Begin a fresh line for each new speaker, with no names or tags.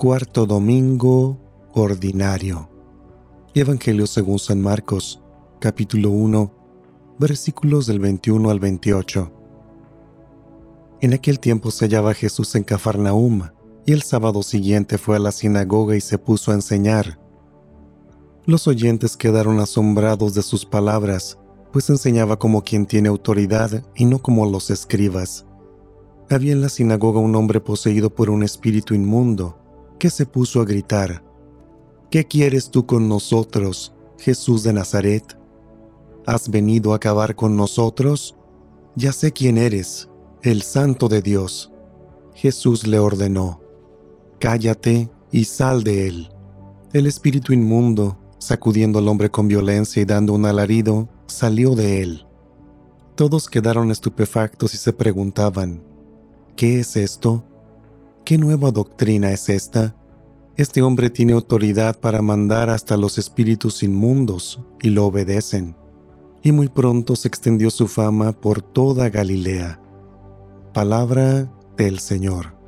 Cuarto Domingo Ordinario. Evangelio según San Marcos, capítulo 1, versículos del 21 al 28. En aquel tiempo se hallaba Jesús en Cafarnaum, y el sábado siguiente fue a la sinagoga y se puso a enseñar. Los oyentes quedaron asombrados de sus palabras, pues enseñaba como quien tiene autoridad y no como los escribas. Había en la sinagoga un hombre poseído por un espíritu inmundo, que se puso a gritar, ¿Qué quieres tú con nosotros, Jesús de Nazaret? ¿Has venido a acabar con nosotros? Ya sé quién eres, el Santo de Dios. Jesús le ordenó, Cállate y sal de él. El espíritu inmundo, sacudiendo al hombre con violencia y dando un alarido, salió de él. Todos quedaron estupefactos y se preguntaban, ¿qué es esto? ¿Qué nueva doctrina es esta? Este hombre tiene autoridad para mandar hasta los espíritus inmundos y lo obedecen. Y muy pronto se extendió su fama por toda Galilea. Palabra del Señor.